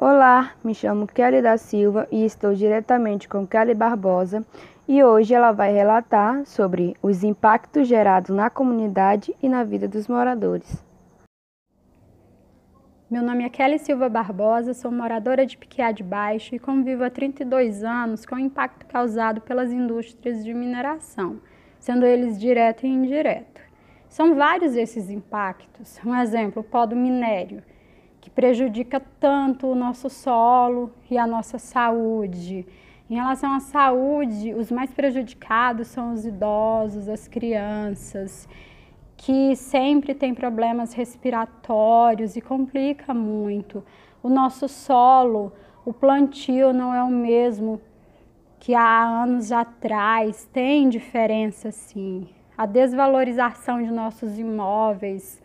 Olá, me chamo Kelly da Silva e estou diretamente com Kelly Barbosa e hoje ela vai relatar sobre os impactos gerados na comunidade e na vida dos moradores. Meu nome é Kelly Silva Barbosa, sou moradora de Piquiá de Baixo e convivo há 32 anos com o impacto causado pelas indústrias de mineração, sendo eles direto e indireto. São vários esses impactos. Um exemplo, o pó do minério que prejudica tanto o nosso solo e a nossa saúde. Em relação à saúde, os mais prejudicados são os idosos, as crianças, que sempre têm problemas respiratórios e complica muito. O nosso solo, o plantio não é o mesmo que há anos atrás, tem diferença sim. A desvalorização de nossos imóveis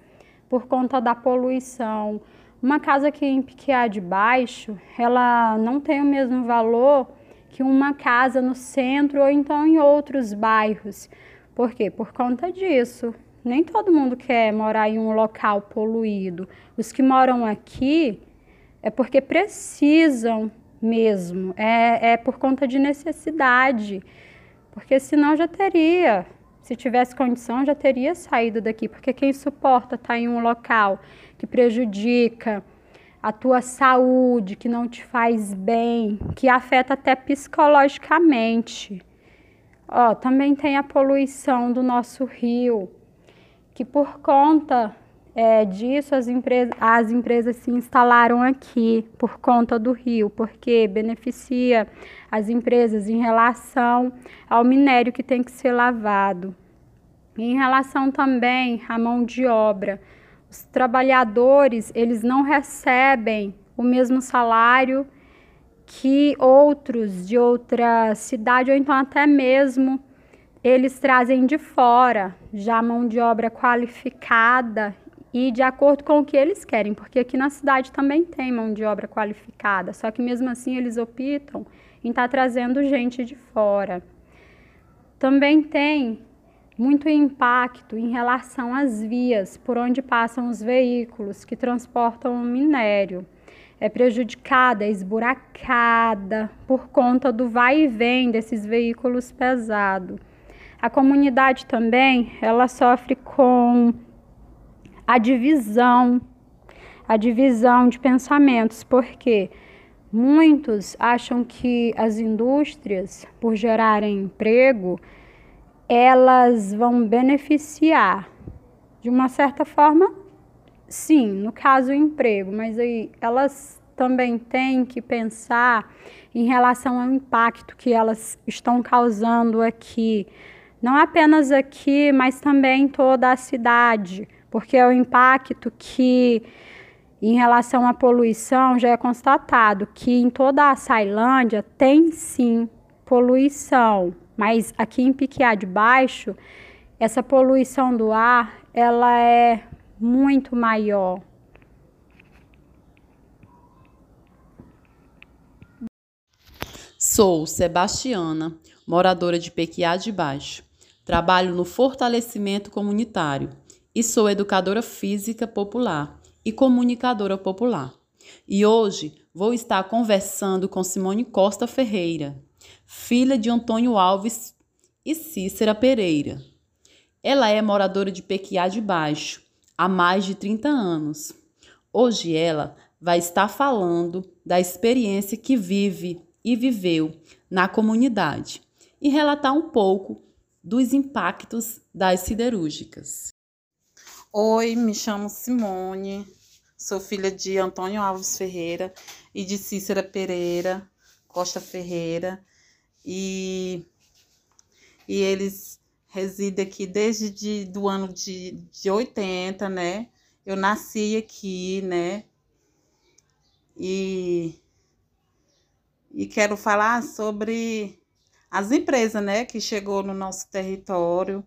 por conta da poluição, uma casa aqui em Piquiá de Baixo, ela não tem o mesmo valor que uma casa no centro ou então em outros bairros. Por quê? Por conta disso. Nem todo mundo quer morar em um local poluído. Os que moram aqui é porque precisam mesmo, é, é por conta de necessidade. Porque senão já teria se tivesse condição, já teria saído daqui, porque quem suporta estar tá em um local que prejudica a tua saúde, que não te faz bem, que afeta até psicologicamente. Ó, também tem a poluição do nosso rio, que por conta é, disso as, empresas, as empresas se instalaram aqui por conta do rio, porque beneficia as empresas em relação ao minério que tem que ser lavado. Em relação também à mão de obra, os trabalhadores eles não recebem o mesmo salário que outros de outra cidade ou então até mesmo eles trazem de fora já mão de obra qualificada e de acordo com o que eles querem, porque aqui na cidade também tem mão de obra qualificada, só que mesmo assim eles optam em estar tá trazendo gente de fora. Também tem muito impacto em relação às vias por onde passam os veículos que transportam o minério. É prejudicada, é esburacada por conta do vai e vem desses veículos pesados. A comunidade também, ela sofre com a divisão, a divisão de pensamentos, porque muitos acham que as indústrias, por gerarem emprego, elas vão beneficiar. De uma certa forma, sim, no caso o emprego, mas aí elas também têm que pensar em relação ao impacto que elas estão causando aqui, não apenas aqui, mas também em toda a cidade, porque o impacto que em relação à poluição já é constatado que em toda a Sailândia tem sim poluição, mas aqui em Piquiá de Baixo, essa poluição do ar, ela é muito maior. Sou Sebastiana, moradora de Pequiá de Baixo. Trabalho no fortalecimento comunitário e sou educadora física popular e comunicadora popular. E hoje vou estar conversando com Simone Costa Ferreira, filha de Antônio Alves e Cícera Pereira. Ela é moradora de Pequiá de Baixo há mais de 30 anos. Hoje ela vai estar falando da experiência que vive e viveu na comunidade e relatar um pouco dos impactos das siderúrgicas. Oi, me chamo Simone, sou filha de Antônio Alves Ferreira e de Cícera Pereira Costa Ferreira e, e eles residem aqui desde de, do ano de, de 80, né? Eu nasci aqui, né? E, e quero falar sobre as empresas, né, que chegou no nosso território,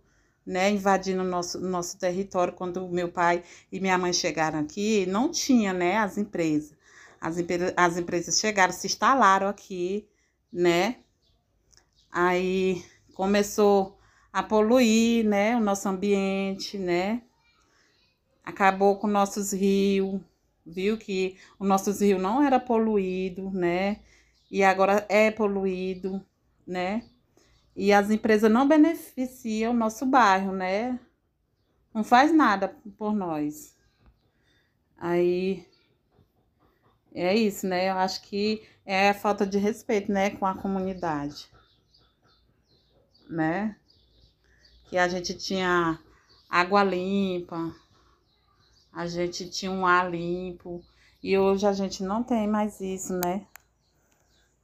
né, invadindo nosso, nosso território quando meu pai e minha mãe chegaram aqui, não tinha, né, as empresas. As, as empresas chegaram, se instalaram aqui, né, Aí começou a poluir, né, o nosso ambiente, né? Acabou com nossos rios, viu que o nosso rio não era poluído, né? E agora é poluído, né? E as empresas não beneficiam o nosso bairro, né? Não faz nada por nós. Aí é isso, né? Eu acho que é falta de respeito, né, com a comunidade. Né? Que a gente tinha água limpa, a gente tinha um ar limpo, e hoje a gente não tem mais isso, né?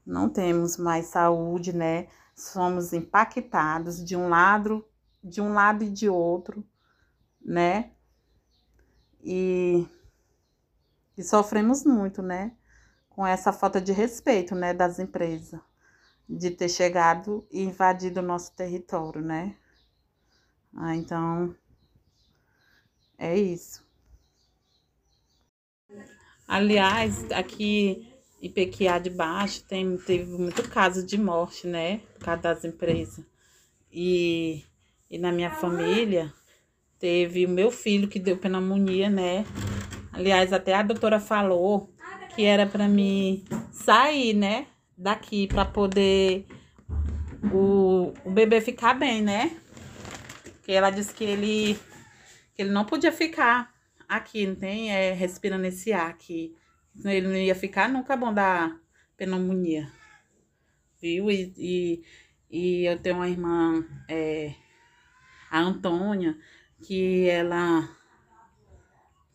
Não temos mais saúde, né? Somos impactados de um lado, de um lado e de outro, né? E, e sofremos muito, né? Com essa falta de respeito, né, das empresas, de ter chegado e invadido o nosso território, né? Ah, então é isso. Aliás, aqui Pequiá de Baixo tem, teve muito caso de morte, né? Por causa das empresas. E, e na minha família teve o meu filho que deu pneumonia, né? Aliás, até a doutora falou que era para mim sair, né? Daqui para poder o, o bebê ficar bem, né? Que ela disse que ele que ele não podia ficar aqui, não tem? É, respirando esse ar aqui. Ele não ia ficar nunca bom da pneumonia. Viu? E, e, e eu tenho uma irmã, é, a Antônia, que ela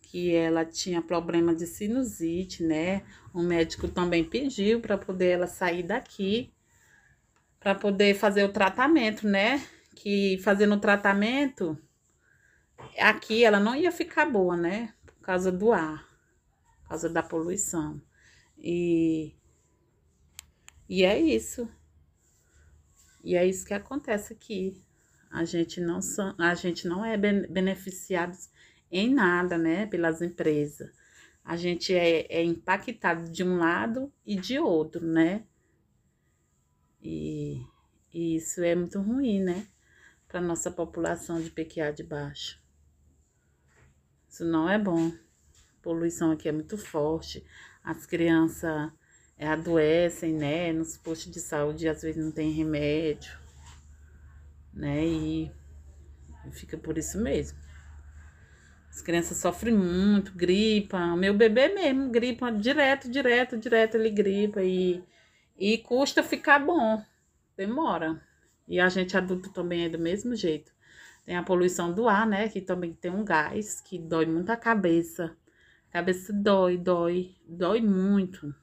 que ela tinha problema de sinusite, né? O médico também pediu para poder ela sair daqui para poder fazer o tratamento, né? Que fazendo o tratamento aqui ela não ia ficar boa, né? Por causa do ar, por causa da poluição. E, e é isso. E é isso que acontece aqui. A gente não, são, a gente não é beneficiado em nada, né? Pelas empresas. A gente é, é impactado de um lado e de outro, né? E, e isso é muito ruim, né? Para nossa população de PQA de baixo. Isso não é bom. Poluição aqui é muito forte. As crianças é, adoecem, né? Nos postos de saúde às vezes não tem remédio, né? E fica por isso mesmo. As crianças sofrem muito, gripa. O meu bebê mesmo gripa direto, direto, direto, ele gripa e, e custa ficar bom. Demora. E a gente adulto também é do mesmo jeito. Tem a poluição do ar, né? Que também tem um gás que dói muito a cabeça. Cabeça dói, dói, dói muito.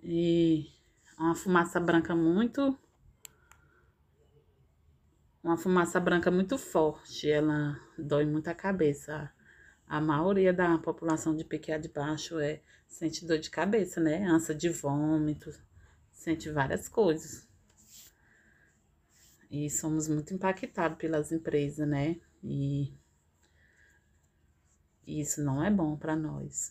E uma fumaça branca muito. Uma fumaça branca muito forte. Ela dói muito a cabeça. A maioria da população de PQA de baixo é sente dor de cabeça, né? Ânsia de vômito, sente várias coisas. E somos muito impactados pelas empresas, né? Isso não é bom para nós.